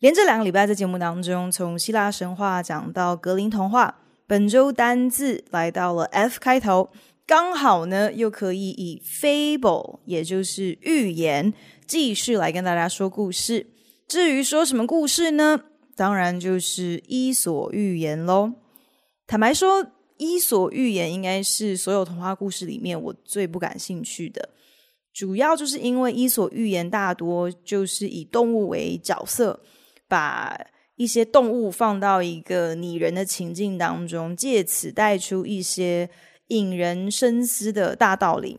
连着两个礼拜在节目当中，从希腊神话讲到格林童话。本周单字来到了 F 开头，刚好呢又可以以 fable，也就是寓言，继续来跟大家说故事。至于说什么故事呢？当然就是伊索寓言喽。坦白说，伊索寓言应该是所有童话故事里面我最不感兴趣的，主要就是因为伊索寓言大多就是以动物为角色。把一些动物放到一个拟人的情境当中，借此带出一些引人深思的大道理。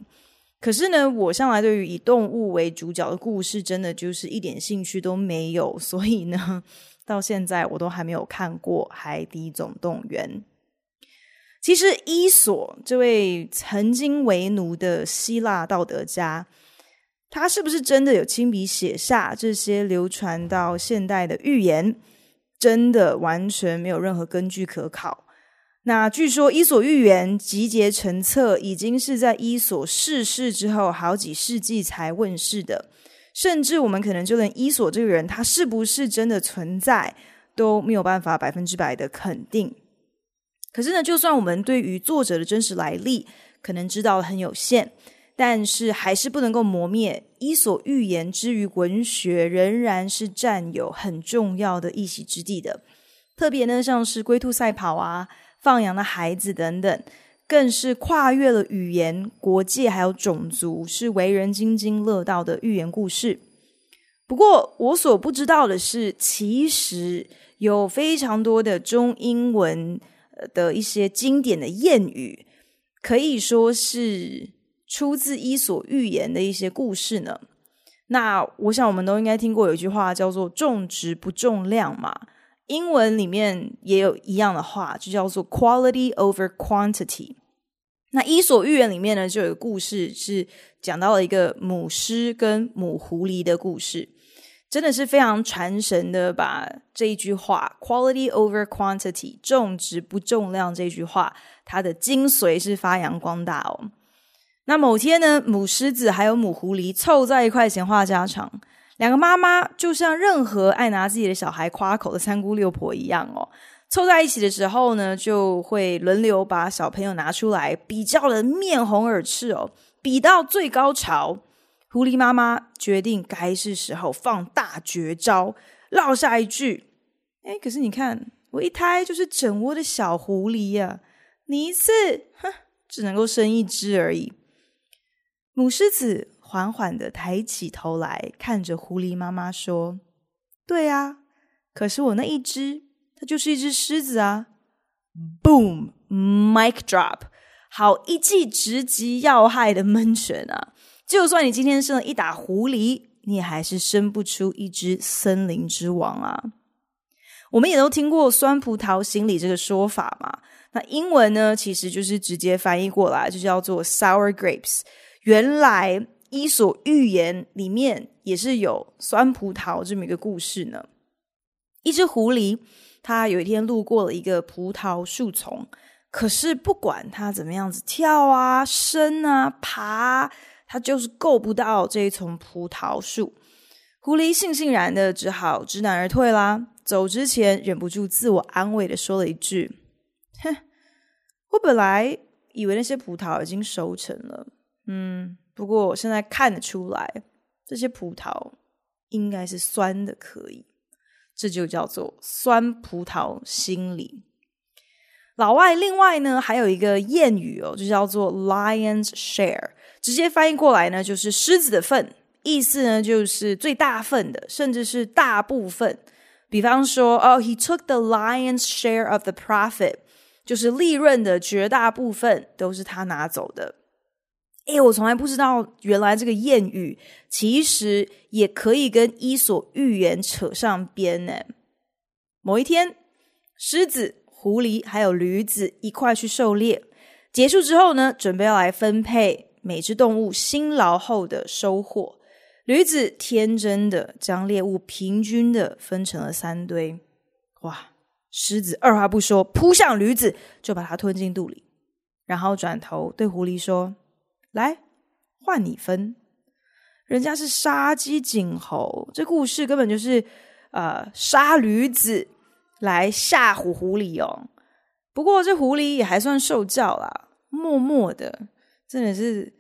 可是呢，我向来对于以动物为主角的故事，真的就是一点兴趣都没有。所以呢，到现在我都还没有看过《海底总动员》。其实，伊索这位曾经为奴的希腊道德家。他是不是真的有亲笔写下这些流传到现代的寓言？真的完全没有任何根据可考。那据说《伊索寓言》集结成册，已经是在伊索逝世之后好几世纪才问世的。甚至我们可能就连伊索这个人他是不是真的存在都没有办法百分之百的肯定。可是呢，就算我们对于作者的真实来历可能知道很有限。但是还是不能够磨灭《伊索寓言》之于文学，仍然是占有很重要的一席之地的。特别呢，像是龟兔赛跑啊、放羊的孩子等等，更是跨越了语言、国界还有种族，是为人津津乐道的寓言故事。不过，我所不知道的是，其实有非常多的中英文的一些经典的谚语，可以说是。出自《伊索寓言》的一些故事呢，那我想我们都应该听过有一句话叫做“重质不重量”嘛。英文里面也有一样的话，就叫做 “quality over quantity”。那《伊索寓言》里面呢，就有个故事是讲到了一个母狮跟母狐狸的故事，真的是非常传神的，把这一句话 “quality over quantity”（ 重质不重量）这句话，它的精髓是发扬光大哦。那某天呢，母狮子还有母狐狸凑在一块闲话家常，两个妈妈就像任何爱拿自己的小孩夸口的三姑六婆一样哦，凑在一起的时候呢，就会轮流把小朋友拿出来比较的面红耳赤哦，比到最高潮，狐狸妈妈决定该是时候放大绝招，落下一句：“哎，可是你看，我一胎就是整窝的小狐狸呀，你一次，哼，只能够生一只而已。”母狮子缓缓地抬起头来，看着狐狸妈妈说：“对啊，可是我那一只，它就是一只狮子啊！”Boom, mic drop，好一记直击要害的闷拳啊！就算你今天生了一打狐狸，你也还是生不出一只森林之王啊！我们也都听过“酸葡萄心理”这个说法嘛？那英文呢，其实就是直接翻译过来，就叫做 “sour grapes”。原来《伊索寓言》里面也是有酸葡萄这么一个故事呢。一只狐狸，它有一天路过了一个葡萄树丛，可是不管它怎么样子跳啊、伸啊、爬，它就是够不到这一丛葡萄树。狐狸悻悻然的，只好知难而退啦。走之前，忍不住自我安慰的说了一句：“哼，我本来以为那些葡萄已经熟成了。”嗯，不过我现在看得出来，这些葡萄应该是酸的，可以，这就叫做酸葡萄心理。老外另外呢还有一个谚语哦，就叫做 lion's share，直接翻译过来呢就是狮子的份，意思呢就是最大份的，甚至是大部分。比方说，哦，he took the lion's share of the profit，就是利润的绝大部分都是他拿走的。哎，我从来不知道，原来这个谚语其实也可以跟《伊索寓言》扯上边呢。某一天，狮子、狐狸还有驴子一块去狩猎，结束之后呢，准备要来分配每只动物辛劳后的收获。驴子天真的将猎物平均的分成了三堆，哇！狮子二话不说扑向驴子，就把它吞进肚里，然后转头对狐狸说：“来，换你分。”人家是杀鸡儆猴，这故事根本就是呃杀驴子来吓唬狐狸哦。不过这狐狸也还算受教啦，默默的，真的是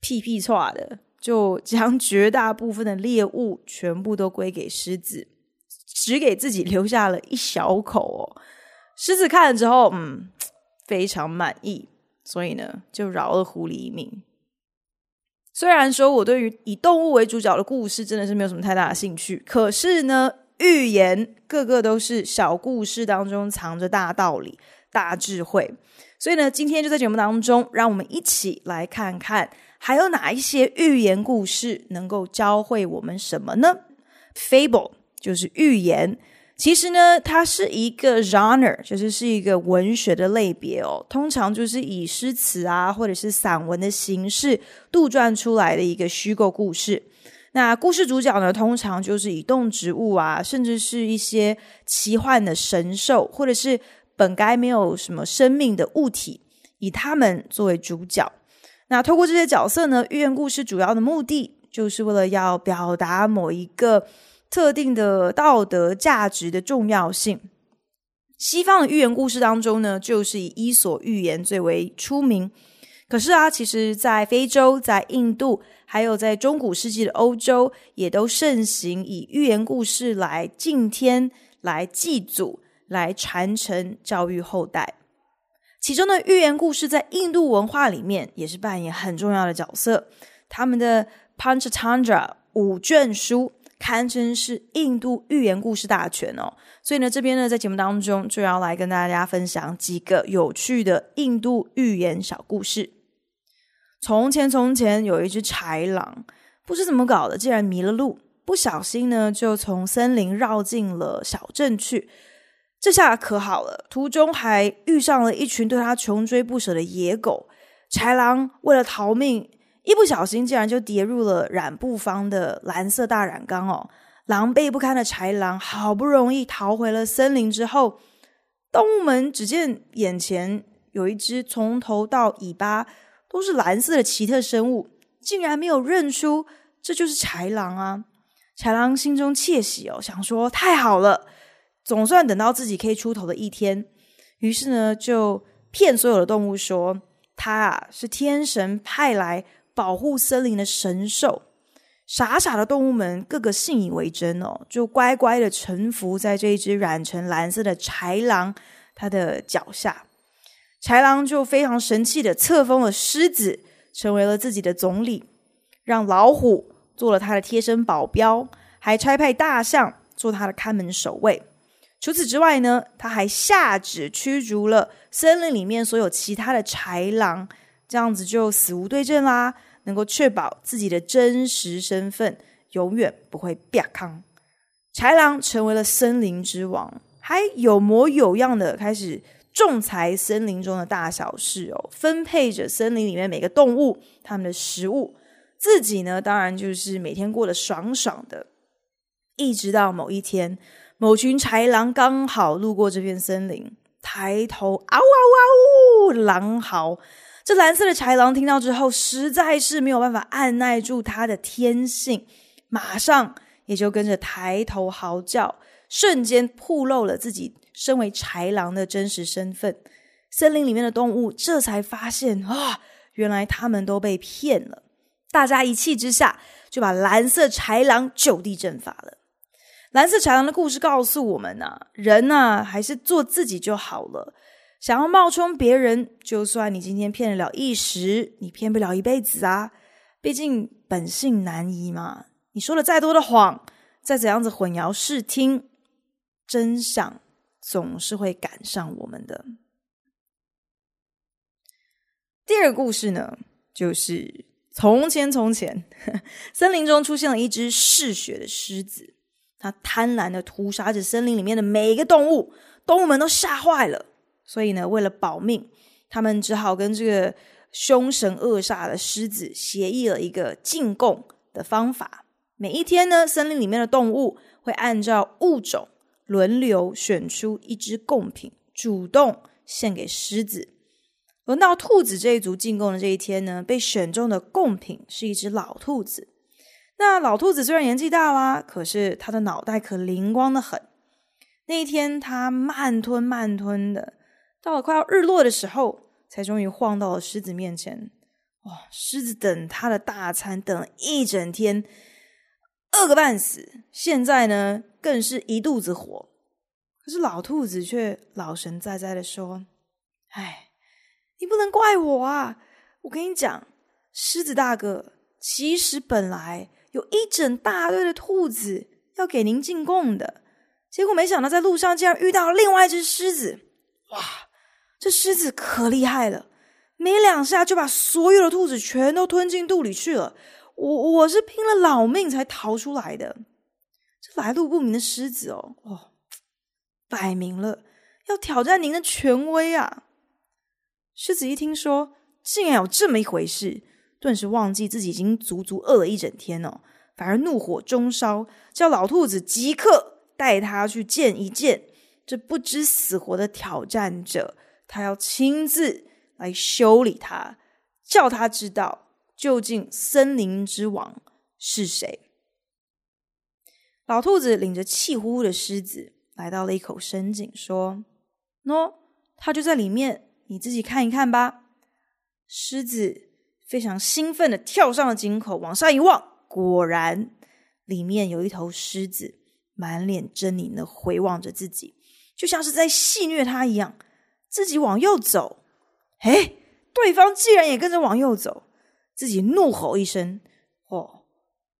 屁屁剉的，就将绝大部分的猎物全部都归给狮子，只给自己留下了一小口哦。狮子看了之后，嗯，非常满意，所以呢，就饶了狐狸一命。虽然说我对于以动物为主角的故事真的是没有什么太大的兴趣，可是呢，寓言个个都是小故事当中藏着大道理、大智慧，所以呢，今天就在节目当中，让我们一起来看看还有哪一些寓言故事能够教会我们什么呢？Fable 就是寓言。其实呢，它是一个 genre，就是是一个文学的类别哦。通常就是以诗词啊，或者是散文的形式杜撰出来的一个虚构故事。那故事主角呢，通常就是以动植物啊，甚至是一些奇幻的神兽，或者是本该没有什么生命的物体，以他们作为主角。那透过这些角色呢，寓言故事主要的目的就是为了要表达某一个。特定的道德价值的重要性。西方的寓言故事当中呢，就是以伊索寓言最为出名。可是啊，其实，在非洲、在印度，还有在中古世纪的欧洲，也都盛行以寓言故事来敬天、来祭祖、来传承、教育后代。其中的寓言故事在印度文化里面也是扮演很重要的角色。他们的 Panchatantra 五卷书。堪称是印度寓言故事大全哦，所以呢，这边呢，在节目当中就要来跟大家分享几个有趣的印度寓言小故事。从前，从前有一只豺狼，不知怎么搞的，竟然迷了路，不小心呢，就从森林绕进了小镇去。这下可好了，途中还遇上了一群对他穷追不舍的野狗。豺狼为了逃命。一不小心，竟然就跌入了染布坊的蓝色大染缸哦！狼狈不堪的豺狼好不容易逃回了森林之后，动物们只见眼前有一只从头到尾巴都是蓝色的奇特生物，竟然没有认出这就是豺狼啊！豺狼心中窃喜哦，想说太好了，总算等到自己可以出头的一天。于是呢，就骗所有的动物说他啊是天神派来。保护森林的神兽，傻傻的动物们个个信以为真哦，就乖乖的臣服在这一只染成蓝色的豺狼它的脚下。豺狼就非常神气的册封了狮子，成为了自己的总理，让老虎做了他的贴身保镖，还差派大象做他的看门守卫。除此之外呢，他还下旨驱逐了森林里面所有其他的豺狼。这样子就死无对证啦，能够确保自己的真实身份永远不会变康。豺狼成为了森林之王，还有模有样的开始仲裁森林中的大小事哦，分配着森林里面每个动物他们的食物，自己呢当然就是每天过得爽爽的。一直到某一天，某群豺狼刚好路过这片森林，抬头嗷嗷嗷，狼嚎。这蓝色的豺狼听到之后，实在是没有办法按捺住它的天性，马上也就跟着抬头嚎叫，瞬间暴露了自己身为豺狼的真实身份。森林里面的动物这才发现，啊，原来他们都被骗了。大家一气之下，就把蓝色豺狼就地正法了。蓝色豺狼的故事告诉我们啊，人啊，还是做自己就好了。想要冒充别人，就算你今天骗得了一时，你骗不了一辈子啊！毕竟本性难移嘛。你说了再多的谎，再怎样子混淆视听，真相总是会赶上我们的。第二个故事呢，就是从前从前，森林中出现了一只嗜血的狮子。它贪婪的屠杀着森林里面的每一个动物，动物们都吓坏了。所以呢，为了保命，他们只好跟这个凶神恶煞的狮子协议了一个进贡的方法。每一天呢，森林里面的动物会按照物种轮流选出一只贡品，主动献给狮子。轮到兔子这一族进贡的这一天呢，被选中的贡品是一只老兔子。那老兔子虽然年纪大啦，可是他的脑袋可灵光的很。那一天，他慢吞慢吞的，到了快要日落的时候，才终于晃到了狮子面前。哇、哦！狮子等他的大餐等了一整天，饿个半死。现在呢，更是一肚子火。可是老兔子却老神在在的说：“哎，你不能怪我啊！我跟你讲，狮子大哥，其实本来……”有一整大堆的兔子要给您进贡的，结果没想到在路上竟然遇到另外一只狮子。哇，这狮子可厉害了，没两下就把所有的兔子全都吞进肚里去了。我我是拼了老命才逃出来的。这来路不明的狮子哦，哦，摆明了要挑战您的权威啊！狮子一听说，竟然有这么一回事。顿时忘记自己已经足足饿了一整天哦，反而怒火中烧，叫老兔子即刻带他去见一见这不知死活的挑战者，他要亲自来修理他，叫他知道究竟森林之王是谁。老兔子领着气呼呼的狮子来到了一口深井，说：“喏，他就在里面，你自己看一看吧。”狮子。非常兴奋的跳上了井口，往上一望，果然里面有一头狮子，满脸狰狞的回望着自己，就像是在戏谑他一样。自己往右走，哎，对方竟然也跟着往右走。自己怒吼一声，哦，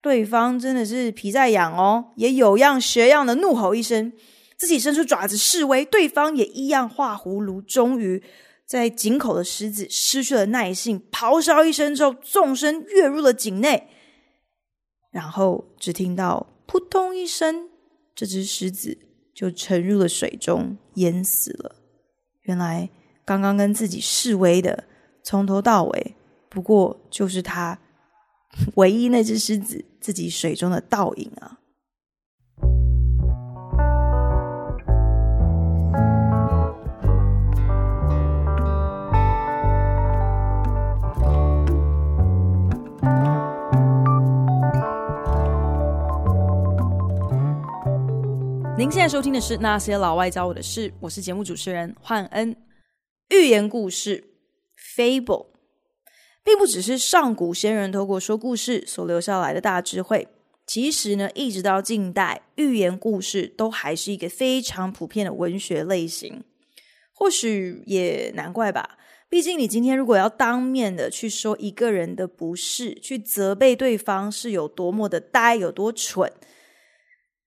对方真的是皮在痒哦，也有样学样的怒吼一声，自己伸出爪子示威，对方也一样画葫芦，终于。在井口的狮子失去了耐性，咆哮一声之后，纵身跃入了井内。然后只听到扑通一声，这只狮子就沉入了水中，淹死了。原来刚刚跟自己示威的，从头到尾不过就是他 唯一那只狮子自己水中的倒影啊。您现在收听的是《那些老外教我的事》，我是节目主持人焕恩。寓言故事 （Fable） 并不只是上古先人透过说故事所留下来的大智慧，其实呢，一直到近代，寓言故事都还是一个非常普遍的文学类型。或许也难怪吧，毕竟你今天如果要当面的去说一个人的不是，去责备对方是有多么的呆，有多蠢。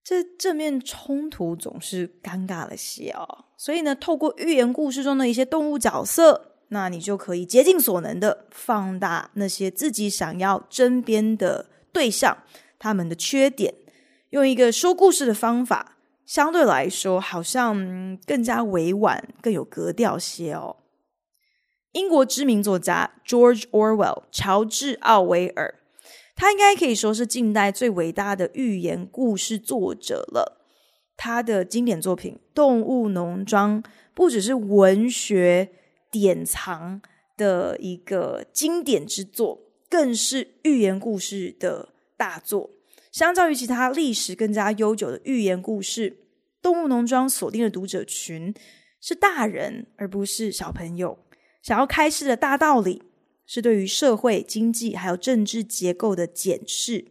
这正面冲突总是尴尬了些哦，所以呢，透过寓言故事中的一些动物角色，那你就可以竭尽所能的放大那些自己想要争辩的对象他们的缺点，用一个说故事的方法，相对来说好像更加委婉、更有格调些哦。英国知名作家 George Orwell 乔治奥威尔。他应该可以说是近代最伟大的寓言故事作者了。他的经典作品《动物农庄》不只是文学典藏的一个经典之作，更是寓言故事的大作。相较于其他历史更加悠久的寓言故事，《动物农庄》锁定的读者群是大人，而不是小朋友，想要开示的大道理。是对于社会、经济还有政治结构的检视，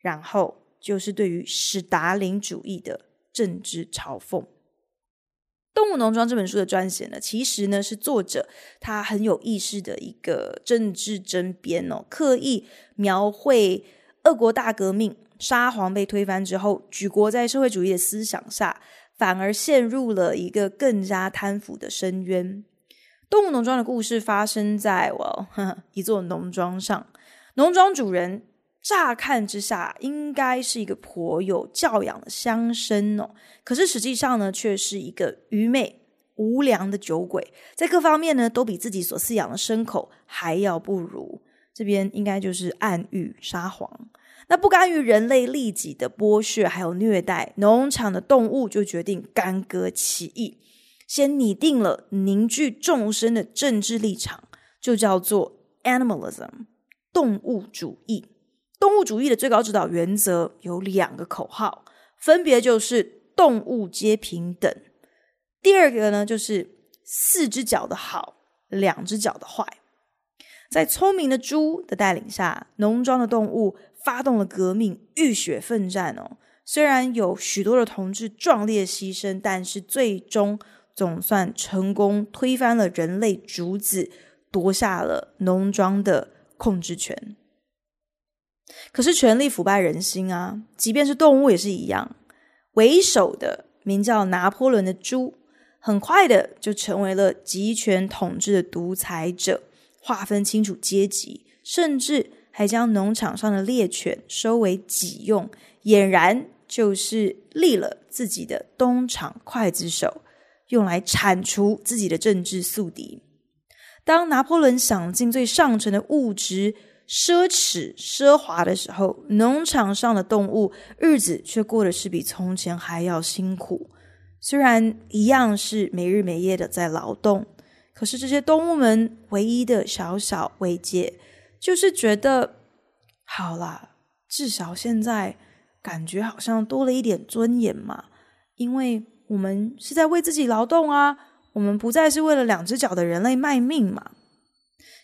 然后就是对于史达林主义的政治嘲讽。《动物农庄》这本书的撰写呢，其实呢是作者他很有意识的一个政治争辩哦，刻意描绘俄国大革命沙皇被推翻之后，举国在社会主义的思想下，反而陷入了一个更加贪腐的深渊。动物农庄的故事发生在我、well, 一座农庄上，农庄主人乍看之下应该是一个颇有教养的乡绅哦，可是实际上呢，却是一个愚昧无良的酒鬼，在各方面呢，都比自己所饲养的牲口还要不如。这边应该就是暗喻沙皇。那不甘于人类利己的剥削还有虐待，农场的动物就决定干戈起义，先拟定了凝聚众生的政治立场，就叫做 animalism，动物主义。动物主义的最高指导原则有两个口号，分别就是动物皆平等。第二个呢，就是四只脚的好，两只脚的坏。在聪明的猪的带领下，农庄的动物发动了革命，浴血奋战哦。虽然有许多的同志壮烈牺牲，但是最终总算成功推翻了人类主子，夺下了农庄的控制权。可是权力腐败人心啊！即便是动物也是一样。为首的名叫拿破仑的猪，很快的就成为了集权统治的独裁者，划分清楚阶级，甚至还将农场上的猎犬收为己用，俨然就是立了自己的东厂刽子手，用来铲除自己的政治宿敌。当拿破仑享尽最上层的物质，奢侈奢华的时候，农场上的动物日子却过得是比从前还要辛苦。虽然一样是没日没夜的在劳动，可是这些动物们唯一的小小慰藉，就是觉得好啦，至少现在感觉好像多了一点尊严嘛，因为我们是在为自己劳动啊，我们不再是为了两只脚的人类卖命嘛。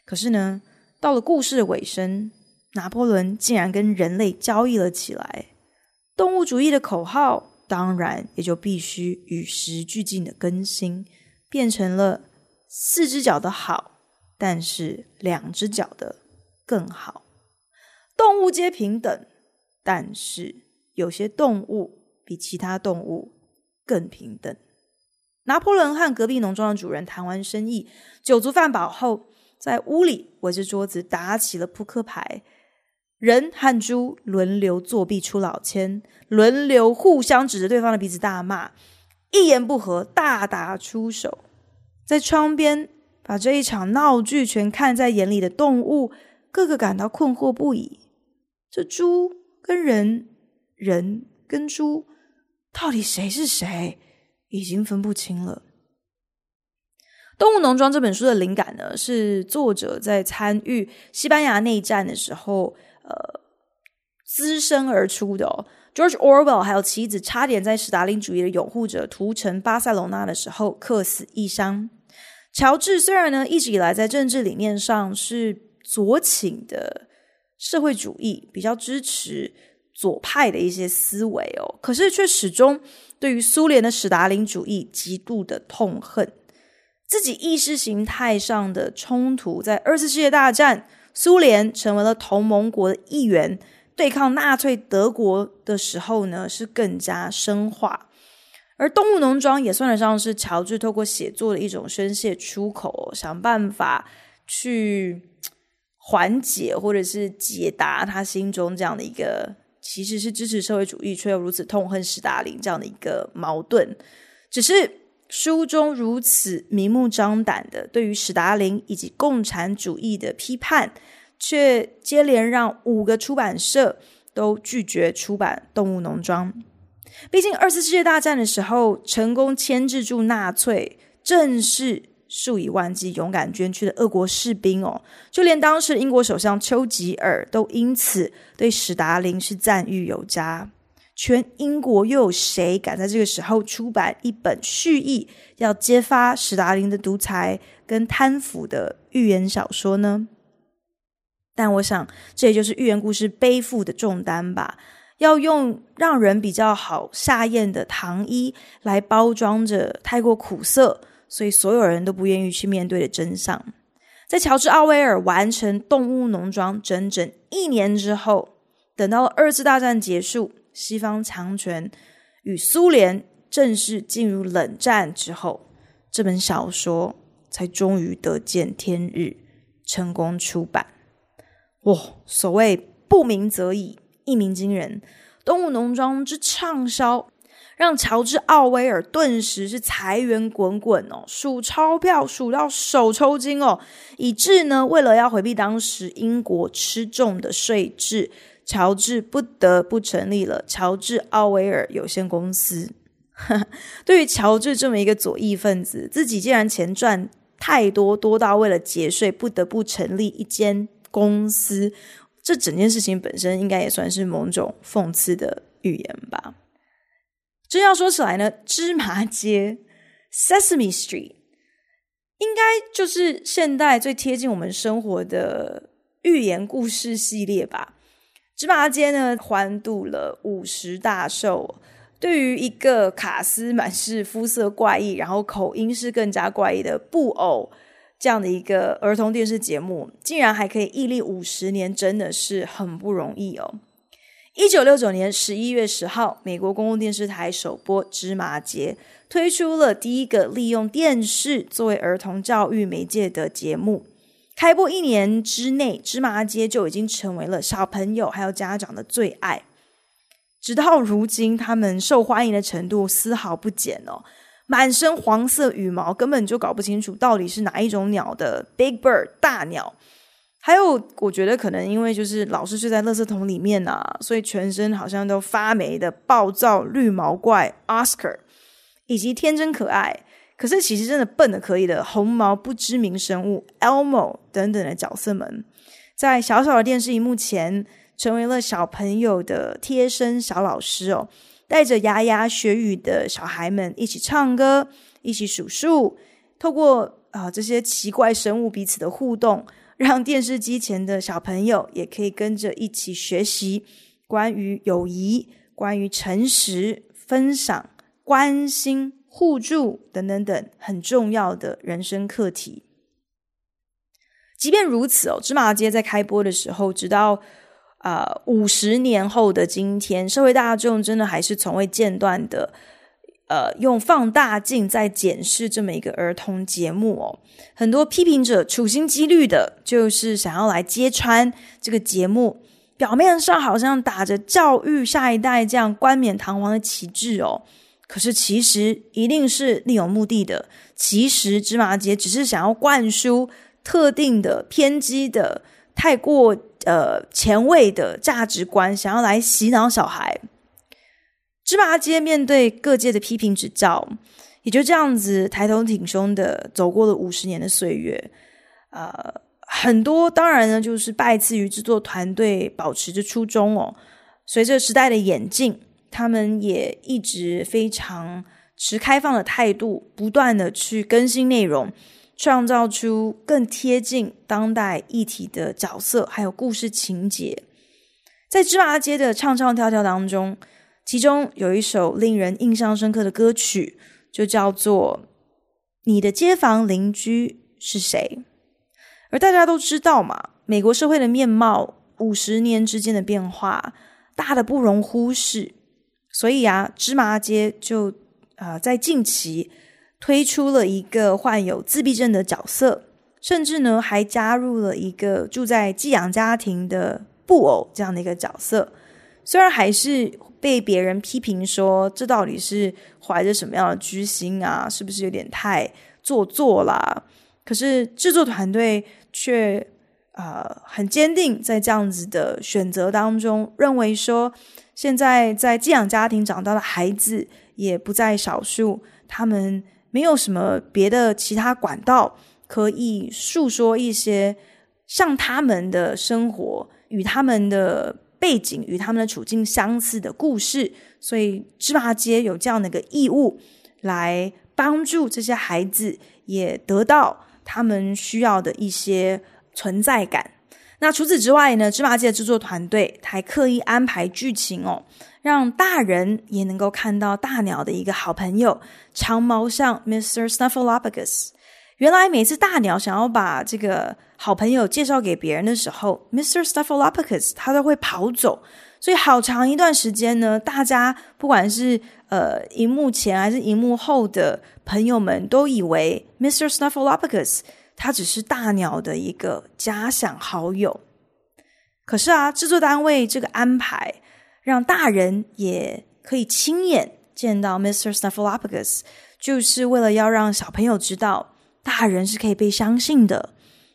可是呢，到了故事的尾声，拿破仑竟然跟人类交易了起来。动物主义的口号当然也就必须与时俱进的更新，变成了四只脚的好，但是两只脚的更好。动物皆平等，但是有些动物比其他动物更平等。拿破仑和隔壁农庄的主人谈完生意，酒足饭饱后。在屋里围着桌子打起了扑克牌，人和猪轮流作弊出老千，轮流互相指着对方的鼻子大骂，一言不合大打出手。在窗边把这一场闹剧全看在眼里的动物，个个感到困惑不已：这猪跟人，人跟猪，到底谁是谁？已经分不清了。《动物农庄》这本书的灵感呢，是作者在参与西班牙内战的时候，呃，滋生而出的。George Orwell 还有妻子差点在史达林主义的拥护者屠城巴塞隆纳的时候客死异乡。乔治虽然呢一直以来在政治理念上是左倾的社会主义，比较支持左派的一些思维哦，可是却始终对于苏联的史达林主义极度的痛恨。自己意识形态上的冲突，在二次世界大战，苏联成为了同盟国的一员，对抗纳粹德国的时候呢，是更加深化。而《动物农庄》也算得上是乔治透过写作的一种宣泄出口，想办法去缓解或者是解答他心中这样的一个，其实是支持社会主义却又如此痛恨史达林这样的一个矛盾，只是。书中如此明目张胆的对于史达林以及共产主义的批判，却接连让五个出版社都拒绝出版《动物农庄》。毕竟二次世界大战的时候，成功牵制住纳粹，正是数以万计勇敢捐躯的俄国士兵哦。就连当时英国首相丘吉尔都因此对史达林是赞誉有加。全英国又有谁敢在这个时候出版一本蓄意要揭发史达林的独裁跟贪腐的寓言小说呢？但我想，这也就是寓言故事背负的重担吧。要用让人比较好下咽的糖衣来包装着太过苦涩，所以所有人都不愿意去面对的真相。在乔治·奥威尔完成《动物农庄》整整一年之后，等到了二次大战结束。西方强权与苏联正式进入冷战之后，这本小说才终于得见天日，成功出版。哇，所谓不鸣则已，一鸣惊人。动物农庄之畅销，让乔治·奥威尔顿时是财源滚滚哦，数钞票数到手抽筋哦，以致呢，为了要回避当时英国吃重的税制，乔治不得不成立了乔治·奥威尔有限公司。对于乔治这么一个左翼分子，自己既然钱赚太多，多到为了节税不得不成立一间公司。这整件事情本身应该也算是某种讽刺的语言吧。真要说起来呢，芝麻街 （Sesame Street） 应该就是现代最贴近我们生活的寓言故事系列吧。芝麻街呢，欢度了五十大寿。对于一个卡斯满是肤色怪异，然后口音是更加怪异的布偶。这样的一个儿童电视节目，竟然还可以屹立五十年，真的是很不容易哦。一九六九年十一月十号，美国公共电视台首播《芝麻街》，推出了第一个利用电视作为儿童教育媒介的节目。开播一年之内，《芝麻街》就已经成为了小朋友还有家长的最爱。直到如今，他们受欢迎的程度丝毫不减哦。满身黄色羽毛，根本就搞不清楚到底是哪一种鸟的 Big Bird 大鸟。还有，我觉得可能因为就是老是睡在垃圾桶里面啊，所以全身好像都发霉的暴躁绿毛怪 Oscar，以及天真可爱，可是其实真的笨得可以的红毛不知名生物 Elmo 等等的角色们，在小小的电视荧幕前，成为了小朋友的贴身小老师哦。带着牙牙学语的小孩们一起唱歌，一起数数，透过啊、呃、这些奇怪生物彼此的互动，让电视机前的小朋友也可以跟着一起学习关于友谊、关于诚实、分享、关心、互助等等等很重要的人生课题。即便如此哦，芝麻街在开播的时候，直到。啊，五十、年后的今天，社会大众真的还是从未间断的，呃，用放大镜在检视这么一个儿童节目哦。很多批评者处心积虑的，就是想要来揭穿这个节目，表面上好像打着教育下一代这样冠冕堂皇的旗帜哦，可是其实一定是另有目的的。其实芝麻街只是想要灌输特定的偏激的。太过呃前卫的价值观，想要来洗脑小孩。芝麻街面对各界的批评指教，也就这样子抬头挺胸的走过了五十年的岁月。呃，很多当然呢，就是拜赐于制作团队保持着初衷哦。随着时代的演进，他们也一直非常持开放的态度，不断的去更新内容。创造出更贴近当代议题的角色，还有故事情节。在芝麻街的唱唱跳跳当中，其中有一首令人印象深刻的歌曲，就叫做《你的街坊邻居是谁》。而大家都知道嘛，美国社会的面貌，五十年之间的变化，大的不容忽视。所以啊，芝麻街就啊、在近期。推出了一个患有自闭症的角色，甚至呢还加入了一个住在寄养家庭的布偶这样的一个角色。虽然还是被别人批评说，这到底是怀着什么样的居心啊？是不是有点太做作啦？可是制作团队却啊、呃、很坚定在这样子的选择当中，认为说现在在寄养家庭长大的孩子也不在少数，他们。没有什么别的其他管道可以诉说一些像他们的生活与他们的背景与他们的处境相似的故事，所以芝麻街有这样的一个义务来帮助这些孩子也得到他们需要的一些存在感。那除此之外呢，芝麻街的制作团队还刻意安排剧情哦。让大人也能够看到大鸟的一个好朋友长毛象 Mr. Snuffleupagus。原来每次大鸟想要把这个好朋友介绍给别人的时候，Mr. Snuffleupagus 他都会跑走。所以好长一段时间呢，大家不管是呃荧幕前还是荧幕后的朋友们，都以为 Mr. Snuffleupagus 他只是大鸟的一个假想好友。可是啊，制作单位这个安排，让大人也可以亲眼见到 Mr. Snuffleupagus，就是为了要让小朋友知道，大人是可以被相信的。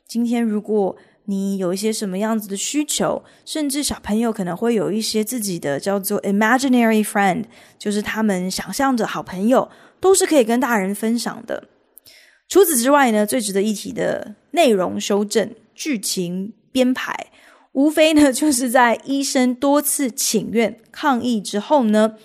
今天如果你有一些什么样子的需求，甚至小朋友可能会有一些自己的叫做 imaginary friend，就是他们想象的好朋友，都是可以跟大人分享的。除此之外呢，最值得一提的内容修正、剧情编排，无非呢 就是在医生多次请愿抗议之后呢，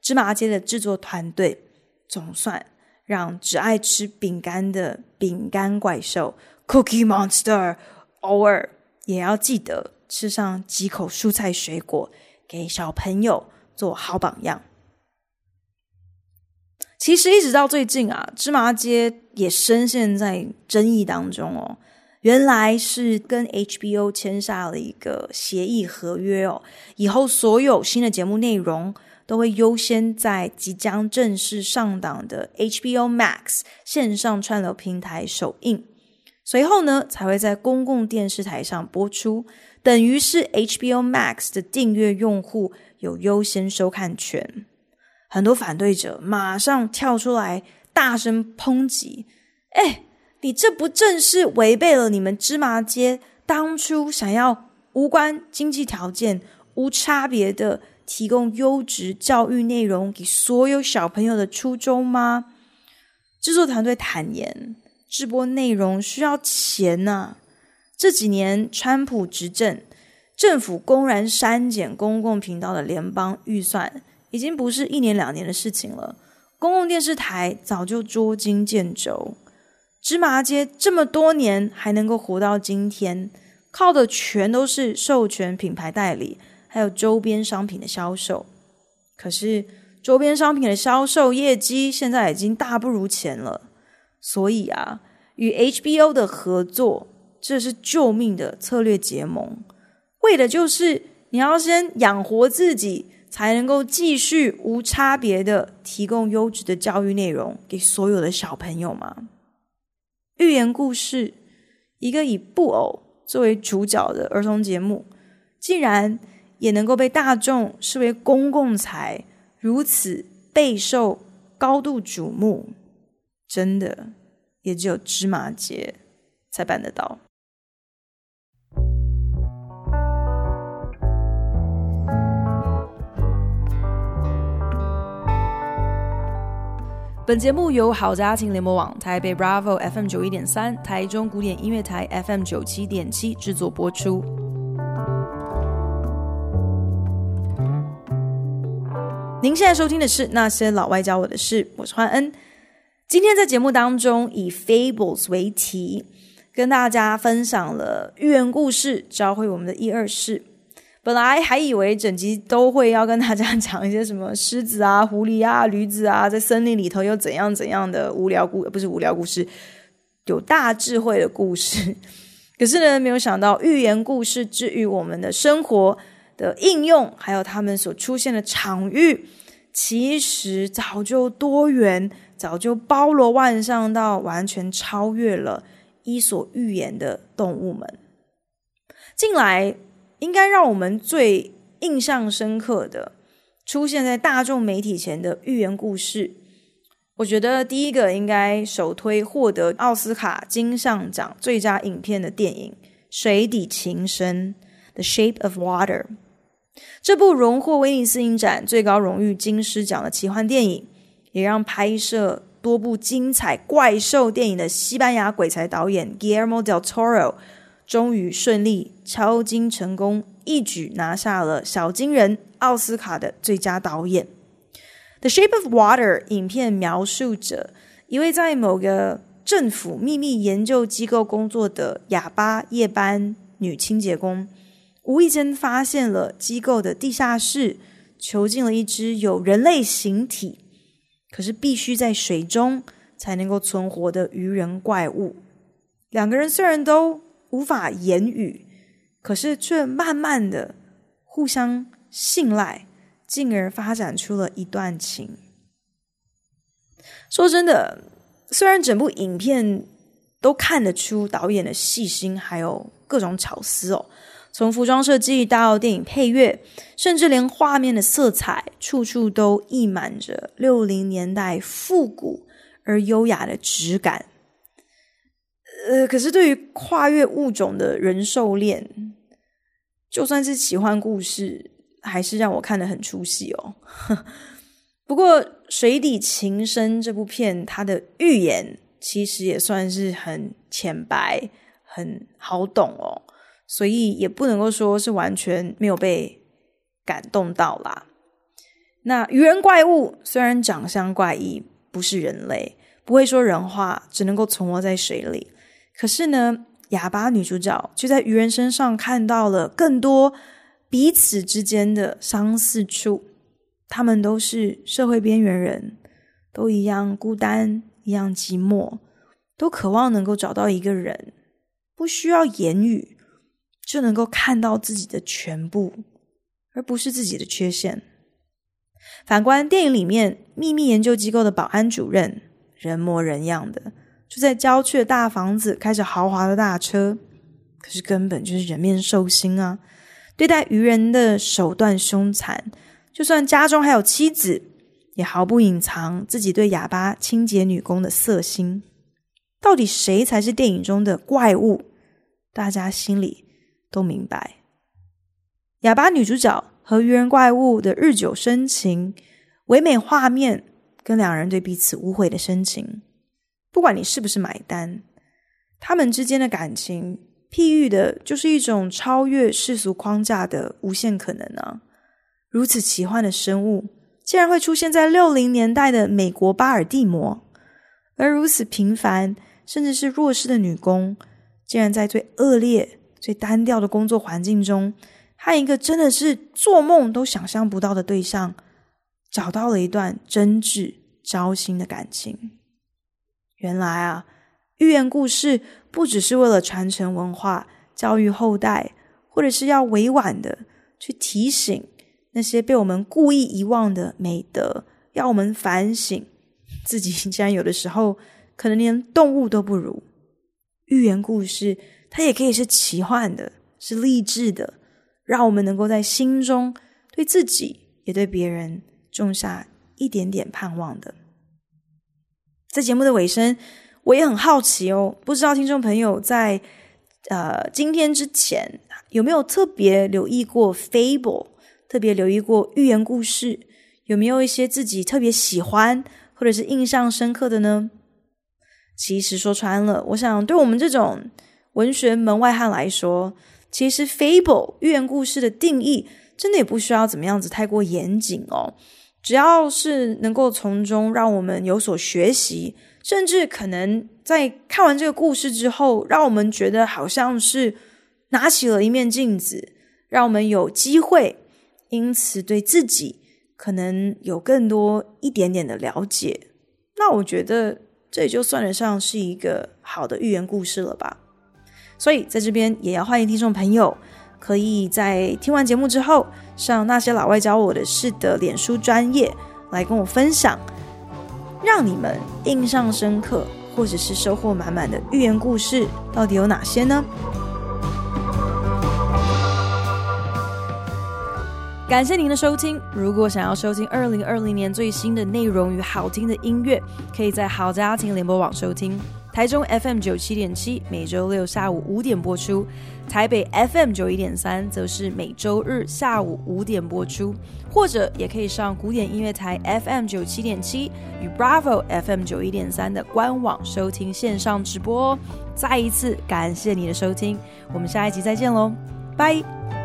芝麻街的制作团队总算让只爱吃饼干的饼干怪兽 Cookie Monster。偶尔也要记得吃上几口蔬菜水果，给小朋友做好榜样。其实一直到最近啊，芝麻街也深陷在争议当中哦。原来是跟 HBO 签下了一个协议合约哦，以后所有新的节目内容都会优先在即将正式上档的 HBO Max 线上串流平台首映。随后呢，才会在公共电视台上播出，等于是 HBO Max 的订阅用户有优先收看权。很多反对者马上跳出来，大声抨击：“哎，你这不正是违背了你们芝麻街当初想要无关经济条件、无差别的提供优质教育内容给所有小朋友的初衷吗？”制作团队坦言。直播内容需要钱呐、这几年川普执政，政府公然删减公共频道的联邦预算，已经不是一年两年的事情了。公共电视台早就捉襟见肘，芝麻街这么多年还能够活到今天，靠的全都是授权品牌代理，还有周边商品的销售。可是周边商品的销售业绩现在已经大不如前了。所以啊，与 HBO 的合作，这是救命的策略结盟，为的就是你要先养活自己，才能够继续无差别的提供优质的教育内容给所有的小朋友嘛。寓言故事，一个以布偶作为主角的儿童节目，竟然也能够被大众视为公共财，如此备受高度瞩目。真的，也只有芝麻街才办得到。本节目由好家庭联盟网、台北 Bravo FM 九一点三、台中古典音乐台 FM 九七点七制作播出。您现在收听的是《那些老外教我的事》，我是欢恩。今天在节目当中以 Fables 为题，跟大家分享了寓言故事，教会我们的一二事。本来还以为整集都会要跟大家讲一些什么狮子啊、狐狸啊、驴子啊，在森林里头又怎样怎样的无聊故，不是无聊故事，有大智慧的故事。可是呢，没有想到寓言故事治愈我们的生活的应用，还有他们所出现的场域，其实早就多元。早就包罗万象到完全超越了伊索寓言的动物们。近来应该让我们最印象深刻的出现在大众媒体前的寓言故事，我觉得第一个应该首推获得奥斯卡金像奖最佳影片的电影《水底情深》（The Shape of Water）。这部荣获威尼斯影展最高荣誉金狮奖的奇幻电影。也让拍摄多部精彩怪兽电影的西班牙鬼才导演 Guillermo del Toro，终于顺利敲金成功，一举拿下了小金人奥斯卡的最佳导演。《The Shape of Water》影片描述着一位在某个政府秘密研究机构工作的哑巴夜班女清洁工，无意间发现了机构的地下室，囚禁了一只有人类形体。可是必须在水中才能够存活的鱼人怪物，两个人虽然都无法言语，可是却慢慢的互相信赖，进而发展出了一段情。说真的，虽然整部影片都看得出导演的细心，还有各种巧思哦，从服装设计到电影配乐，甚至连画面的色彩，处处都溢满着六零年代复古而优雅的质感。呃，可是对于跨越物种的人兽恋，就算是奇幻故事，还是让我看得很出戏哦。不过，《水底情深》这部片，它的寓言其实也算是很浅白、很好懂哦，所以也不能够说是完全没有被感动到啦。那鱼人怪物虽然长相怪异，不是人类，不会说人话，只能够存活在水里。可是呢，哑巴女主角就在鱼人身上看到了更多彼此之间的相似处。他们都是社会边缘人，都一样孤单，一样寂寞，都渴望能够找到一个人，不需要言语就能够看到自己的全部，而不是自己的缺陷。反观电影里面，秘密研究机构的保安主任，人模人样的。住在郊区的大房子，开着豪华的大车，可是根本就是人面兽心啊！对待鱼人的手段凶残，就算家中还有妻子，也毫不隐藏自己对哑巴清洁女工的色心。到底谁才是电影中的怪物？大家心里都明白。哑巴女主角和鱼人怪物的日久生情，唯美画面跟两人对彼此无悔的深情。不管你是不是买单，他们之间的感情，譬喻的就是一种超越世俗框架的无限可能啊！如此奇幻的生物，竟然会出现在六零年代的美国巴尔的摩，而如此平凡甚至是弱势的女工，竟然在最恶劣、最单调的工作环境中，和一个真的是做梦都想象不到的对象，找到了一段真挚、交心的感情。原来啊，寓言故事不只是为了传承文化、教育后代，或者是要委婉的去提醒那些被我们故意遗忘的美德，要我们反省自己，竟然有的时候可能连动物都不如。寓言故事它也可以是奇幻的，是励志的，让我们能够在心中对自己也对别人种下一点点盼望的。在节目的尾声，我也很好奇哦，不知道听众朋友在呃今天之前有没有特别留意过 Fable，特别留意过寓言故事，有没有一些自己特别喜欢或者是印象深刻的呢？其实说穿了，我想对我们这种文学门外汉来说，其实 Fable 寓言故事的定义真的也不需要怎么样子太过严谨哦。只要是能够从中让我们有所学习，甚至可能在看完这个故事之后，让我们觉得好像是拿起了一面镜子，让我们有机会，因此对自己可能有更多一点点的了解。那我觉得这也就算得上是一个好的寓言故事了吧。所以在这边也要欢迎听众朋友。可以在听完节目之后，上那些老外教我的事的脸书专业来跟我分享，让你们印象深刻或者是收获满满的寓言故事到底有哪些呢？感谢您的收听。如果想要收听二零二零年最新的内容与好听的音乐，可以在好家庭联播网收听。台中 FM 九七点七，每周六下午五点播出；台北 FM 九一点三，则是每周日下午五点播出。或者也可以上古典音乐台 FM 九七点七与 Bravo FM 九一点三的官网收听线上直播哦。再一次感谢你的收听，我们下一集再见喽，拜。